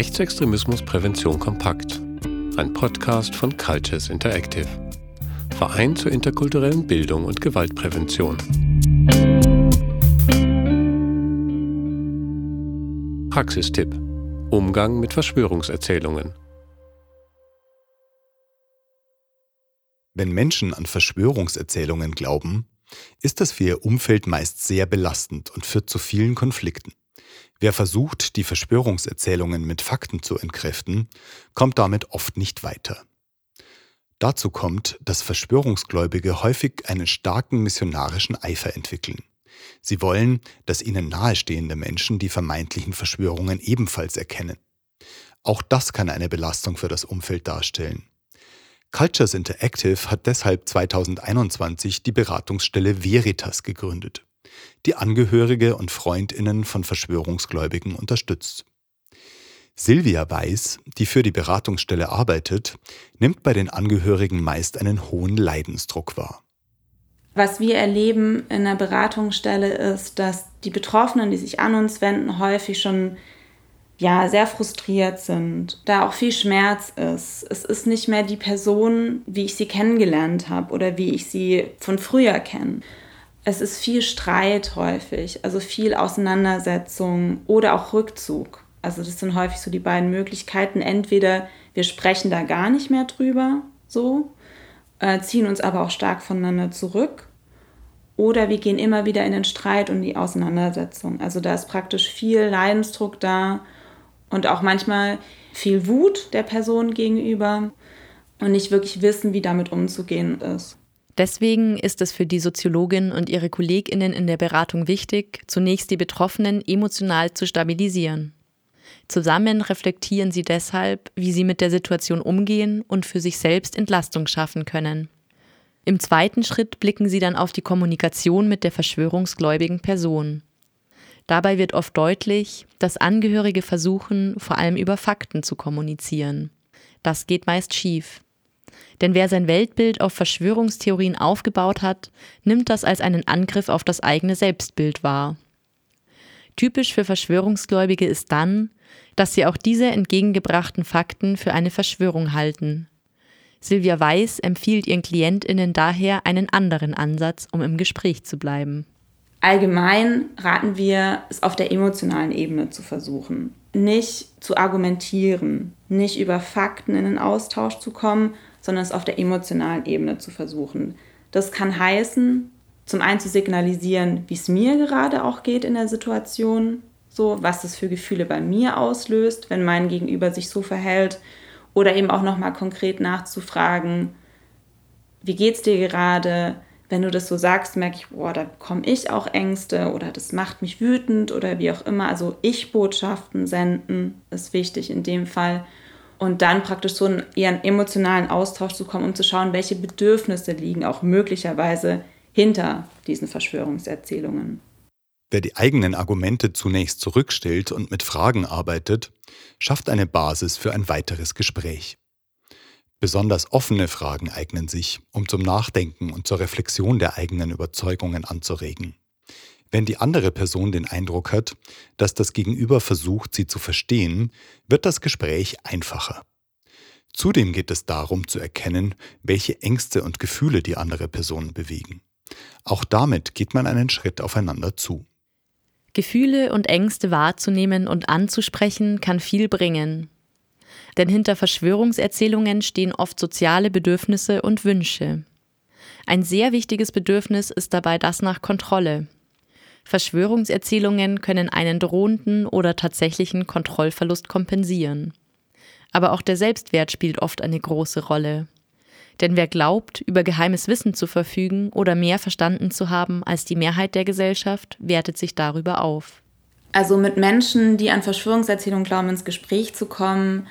Rechtsextremismus Prävention kompakt. Ein Podcast von Cultures Interactive. Verein zur interkulturellen Bildung und Gewaltprävention. Praxistipp. Umgang mit Verschwörungserzählungen. Wenn Menschen an Verschwörungserzählungen glauben, ist das für ihr Umfeld meist sehr belastend und führt zu vielen Konflikten. Wer versucht, die Verschwörungserzählungen mit Fakten zu entkräften, kommt damit oft nicht weiter. Dazu kommt, dass Verschwörungsgläubige häufig einen starken missionarischen Eifer entwickeln. Sie wollen, dass ihnen nahestehende Menschen die vermeintlichen Verschwörungen ebenfalls erkennen. Auch das kann eine Belastung für das Umfeld darstellen. Cultures Interactive hat deshalb 2021 die Beratungsstelle Veritas gegründet, die Angehörige und Freundinnen von Verschwörungsgläubigen unterstützt. Silvia Weiß, die für die Beratungsstelle arbeitet, nimmt bei den Angehörigen meist einen hohen Leidensdruck wahr. Was wir erleben in der Beratungsstelle ist, dass die Betroffenen, die sich an uns wenden, häufig schon ja, sehr frustriert sind, da auch viel Schmerz ist. Es ist nicht mehr die Person, wie ich sie kennengelernt habe oder wie ich sie von früher kenne. Es ist viel Streit häufig, also viel Auseinandersetzung oder auch Rückzug. Also das sind häufig so die beiden Möglichkeiten. Entweder wir sprechen da gar nicht mehr drüber, so, äh, ziehen uns aber auch stark voneinander zurück. Oder wir gehen immer wieder in den Streit und die Auseinandersetzung. Also da ist praktisch viel Leidensdruck da und auch manchmal viel Wut der Person gegenüber und nicht wirklich wissen, wie damit umzugehen ist. Deswegen ist es für die Soziologin und ihre Kolleginnen in der Beratung wichtig, zunächst die Betroffenen emotional zu stabilisieren. Zusammen reflektieren sie deshalb, wie sie mit der Situation umgehen und für sich selbst Entlastung schaffen können. Im zweiten Schritt blicken sie dann auf die Kommunikation mit der verschwörungsgläubigen Person. Dabei wird oft deutlich, dass Angehörige versuchen, vor allem über Fakten zu kommunizieren. Das geht meist schief. Denn wer sein Weltbild auf Verschwörungstheorien aufgebaut hat, nimmt das als einen Angriff auf das eigene Selbstbild wahr. Typisch für Verschwörungsgläubige ist dann, dass sie auch diese entgegengebrachten Fakten für eine Verschwörung halten. Silvia Weiß empfiehlt ihren Klientinnen daher einen anderen Ansatz, um im Gespräch zu bleiben. Allgemein raten wir, es auf der emotionalen Ebene zu versuchen. Nicht zu argumentieren, nicht über Fakten in den Austausch zu kommen, sondern es auf der emotionalen Ebene zu versuchen. Das kann heißen, zum einen zu signalisieren, wie es mir gerade auch geht in der Situation, so was es für Gefühle bei mir auslöst, wenn mein Gegenüber sich so verhält, oder eben auch nochmal konkret nachzufragen, wie geht's dir gerade? wenn du das so sagst, merke ich, boah, da bekomme ich auch Ängste oder das macht mich wütend oder wie auch immer. Also Ich-Botschaften senden ist wichtig in dem Fall. Und dann praktisch so eher einen emotionalen Austausch zu kommen, um zu schauen, welche Bedürfnisse liegen auch möglicherweise hinter diesen Verschwörungserzählungen. Wer die eigenen Argumente zunächst zurückstellt und mit Fragen arbeitet, schafft eine Basis für ein weiteres Gespräch. Besonders offene Fragen eignen sich, um zum Nachdenken und zur Reflexion der eigenen Überzeugungen anzuregen. Wenn die andere Person den Eindruck hat, dass das Gegenüber versucht, sie zu verstehen, wird das Gespräch einfacher. Zudem geht es darum zu erkennen, welche Ängste und Gefühle die andere Person bewegen. Auch damit geht man einen Schritt aufeinander zu. Gefühle und Ängste wahrzunehmen und anzusprechen kann viel bringen. Denn hinter Verschwörungserzählungen stehen oft soziale Bedürfnisse und Wünsche. Ein sehr wichtiges Bedürfnis ist dabei das nach Kontrolle. Verschwörungserzählungen können einen drohenden oder tatsächlichen Kontrollverlust kompensieren. Aber auch der Selbstwert spielt oft eine große Rolle. Denn wer glaubt, über geheimes Wissen zu verfügen oder mehr verstanden zu haben als die Mehrheit der Gesellschaft, wertet sich darüber auf. Also mit Menschen, die an Verschwörungserzählungen glauben, ins Gespräch zu kommen,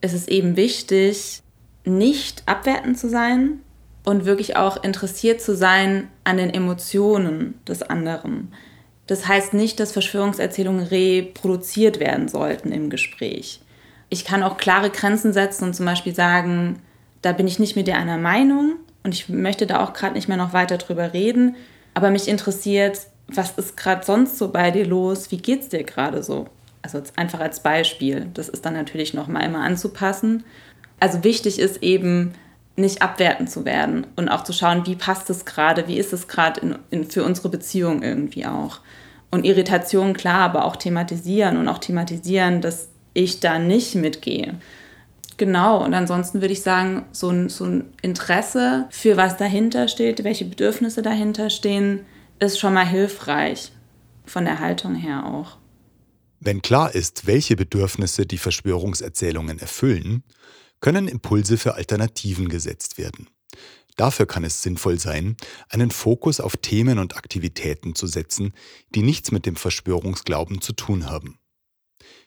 ist es eben wichtig, nicht abwertend zu sein und wirklich auch interessiert zu sein an den Emotionen des anderen. Das heißt nicht, dass Verschwörungserzählungen reproduziert werden sollten im Gespräch. Ich kann auch klare Grenzen setzen und zum Beispiel sagen, da bin ich nicht mit dir einer Meinung und ich möchte da auch gerade nicht mehr noch weiter drüber reden, aber mich interessiert, was ist gerade sonst so bei dir los? Wie geht's dir gerade so? Also einfach als Beispiel. Das ist dann natürlich nochmal immer anzupassen. Also wichtig ist eben, nicht abwertend zu werden und auch zu schauen, wie passt es gerade, wie ist es gerade für unsere Beziehung irgendwie auch. Und Irritation, klar, aber auch thematisieren und auch thematisieren, dass ich da nicht mitgehe. Genau, und ansonsten würde ich sagen, so ein, so ein Interesse für was dahinter steht, welche Bedürfnisse dahinter stehen, ist schon mal hilfreich, von der Haltung her auch. Wenn klar ist, welche Bedürfnisse die Verschwörungserzählungen erfüllen, können Impulse für Alternativen gesetzt werden. Dafür kann es sinnvoll sein, einen Fokus auf Themen und Aktivitäten zu setzen, die nichts mit dem Verschwörungsglauben zu tun haben.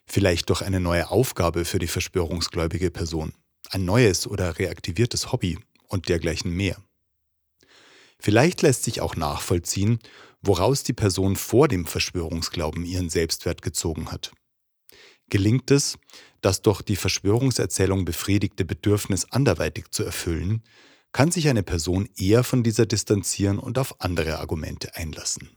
Vielleicht durch eine neue Aufgabe für die verschwörungsgläubige Person, ein neues oder reaktiviertes Hobby und dergleichen mehr. Vielleicht lässt sich auch nachvollziehen, woraus die Person vor dem Verschwörungsglauben ihren Selbstwert gezogen hat. Gelingt es, das durch die Verschwörungserzählung befriedigte Bedürfnis anderweitig zu erfüllen, kann sich eine Person eher von dieser distanzieren und auf andere Argumente einlassen.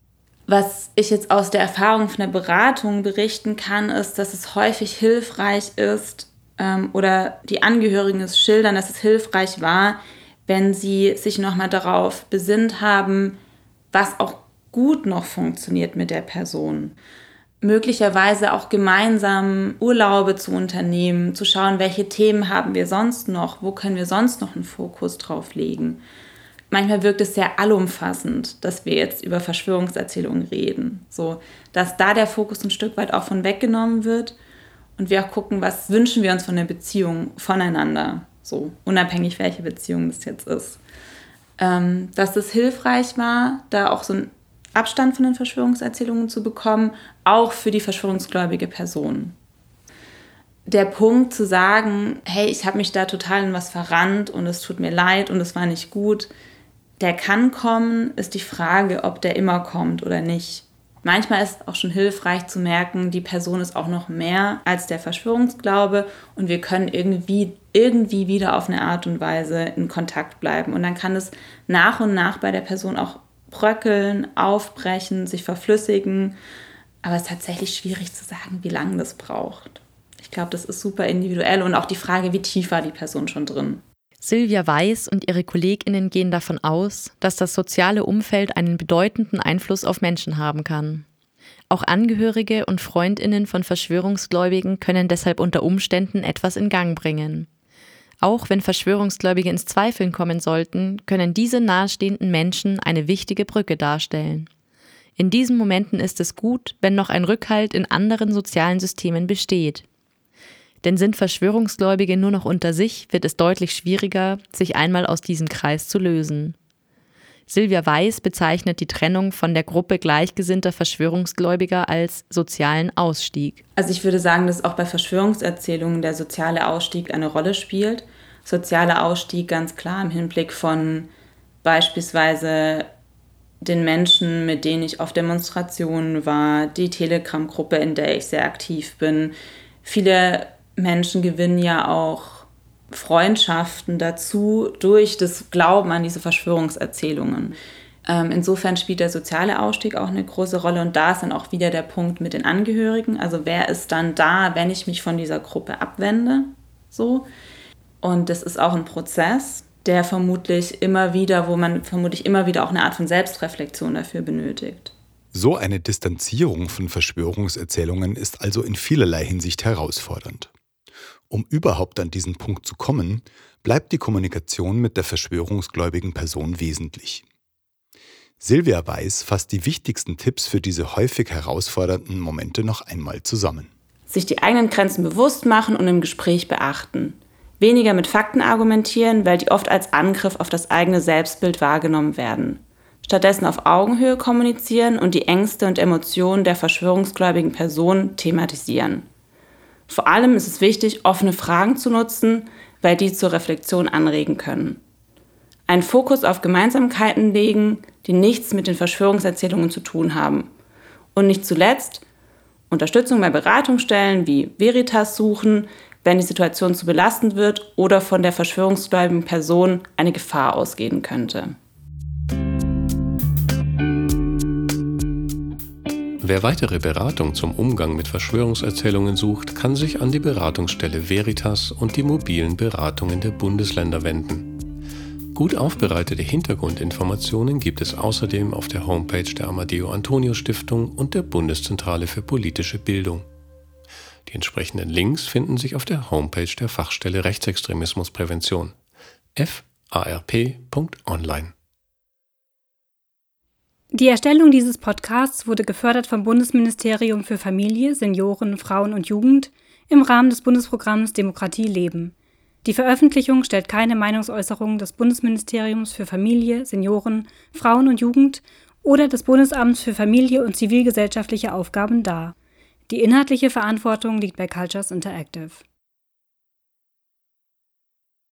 Was ich jetzt aus der Erfahrung von der Beratung berichten kann, ist, dass es häufig hilfreich ist ähm, oder die Angehörigen es schildern, dass es hilfreich war, wenn sie sich nochmal darauf besinnt haben, was auch gut noch funktioniert mit der Person möglicherweise auch gemeinsam Urlaube zu unternehmen, zu schauen, welche Themen haben wir sonst noch, wo können wir sonst noch einen Fokus drauf legen. Manchmal wirkt es sehr allumfassend, dass wir jetzt über Verschwörungserzählungen reden, so dass da der Fokus ein Stück weit auch von weggenommen wird und wir auch gucken, was wünschen wir uns von der Beziehung voneinander, so unabhängig welche Beziehung das jetzt ist. Ähm, dass es hilfreich war, da auch so ein Abstand von den Verschwörungserzählungen zu bekommen, auch für die verschwörungsgläubige Person. Der Punkt zu sagen, hey, ich habe mich da total in was verrannt und es tut mir leid und es war nicht gut, der kann kommen, ist die Frage, ob der immer kommt oder nicht. Manchmal ist es auch schon hilfreich zu merken, die Person ist auch noch mehr als der Verschwörungsglaube und wir können irgendwie, irgendwie wieder auf eine Art und Weise in Kontakt bleiben. Und dann kann es nach und nach bei der Person auch bröckeln, aufbrechen, sich verflüssigen. Aber es ist tatsächlich schwierig zu sagen, wie lange das braucht. Ich glaube, das ist super individuell und auch die Frage, wie tief war die Person schon drin. Silvia Weiß und ihre Kolleginnen gehen davon aus, dass das soziale Umfeld einen bedeutenden Einfluss auf Menschen haben kann. Auch Angehörige und Freundinnen von Verschwörungsgläubigen können deshalb unter Umständen etwas in Gang bringen. Auch wenn Verschwörungsgläubige ins Zweifeln kommen sollten, können diese nahestehenden Menschen eine wichtige Brücke darstellen. In diesen Momenten ist es gut, wenn noch ein Rückhalt in anderen sozialen Systemen besteht. Denn sind Verschwörungsgläubige nur noch unter sich, wird es deutlich schwieriger, sich einmal aus diesem Kreis zu lösen. Silvia Weiß bezeichnet die Trennung von der Gruppe gleichgesinnter Verschwörungsgläubiger als sozialen Ausstieg. Also ich würde sagen, dass auch bei Verschwörungserzählungen der soziale Ausstieg eine Rolle spielt. Sozialer Ausstieg ganz klar im Hinblick von beispielsweise den Menschen, mit denen ich auf Demonstrationen war, die Telegram-Gruppe, in der ich sehr aktiv bin. Viele Menschen gewinnen ja auch Freundschaften dazu durch das Glauben an diese Verschwörungserzählungen. Ähm, insofern spielt der soziale Ausstieg auch eine große Rolle und da ist dann auch wieder der Punkt mit den Angehörigen. Also wer ist dann da, wenn ich mich von dieser Gruppe abwende? So. Und das ist auch ein Prozess, der vermutlich immer wieder, wo man vermutlich immer wieder auch eine Art von Selbstreflexion dafür benötigt. So eine Distanzierung von Verschwörungserzählungen ist also in vielerlei Hinsicht herausfordernd. Um überhaupt an diesen Punkt zu kommen, bleibt die Kommunikation mit der verschwörungsgläubigen Person wesentlich. Silvia Weiß fasst die wichtigsten Tipps für diese häufig herausfordernden Momente noch einmal zusammen. Sich die eigenen Grenzen bewusst machen und im Gespräch beachten. Weniger mit Fakten argumentieren, weil die oft als Angriff auf das eigene Selbstbild wahrgenommen werden. Stattdessen auf Augenhöhe kommunizieren und die Ängste und Emotionen der verschwörungsgläubigen Person thematisieren. Vor allem ist es wichtig, offene Fragen zu nutzen, weil die zur Reflexion anregen können. Einen Fokus auf Gemeinsamkeiten legen, die nichts mit den Verschwörungserzählungen zu tun haben. Und nicht zuletzt Unterstützung bei Beratungsstellen wie Veritas suchen, wenn die Situation zu belastend wird oder von der verschwörungsgläubigen Person eine Gefahr ausgehen könnte. Wer weitere Beratung zum Umgang mit Verschwörungserzählungen sucht, kann sich an die Beratungsstelle Veritas und die mobilen Beratungen der Bundesländer wenden. Gut aufbereitete Hintergrundinformationen gibt es außerdem auf der Homepage der Amadeo Antonio Stiftung und der Bundeszentrale für politische Bildung. Die entsprechenden Links finden sich auf der Homepage der Fachstelle Rechtsextremismusprävention farp.online. Die Erstellung dieses Podcasts wurde gefördert vom Bundesministerium für Familie, Senioren, Frauen und Jugend im Rahmen des Bundesprogramms Demokratie leben. Die Veröffentlichung stellt keine Meinungsäußerung des Bundesministeriums für Familie, Senioren, Frauen und Jugend oder des Bundesamts für Familie und zivilgesellschaftliche Aufgaben dar. Die inhaltliche Verantwortung liegt bei Cultures Interactive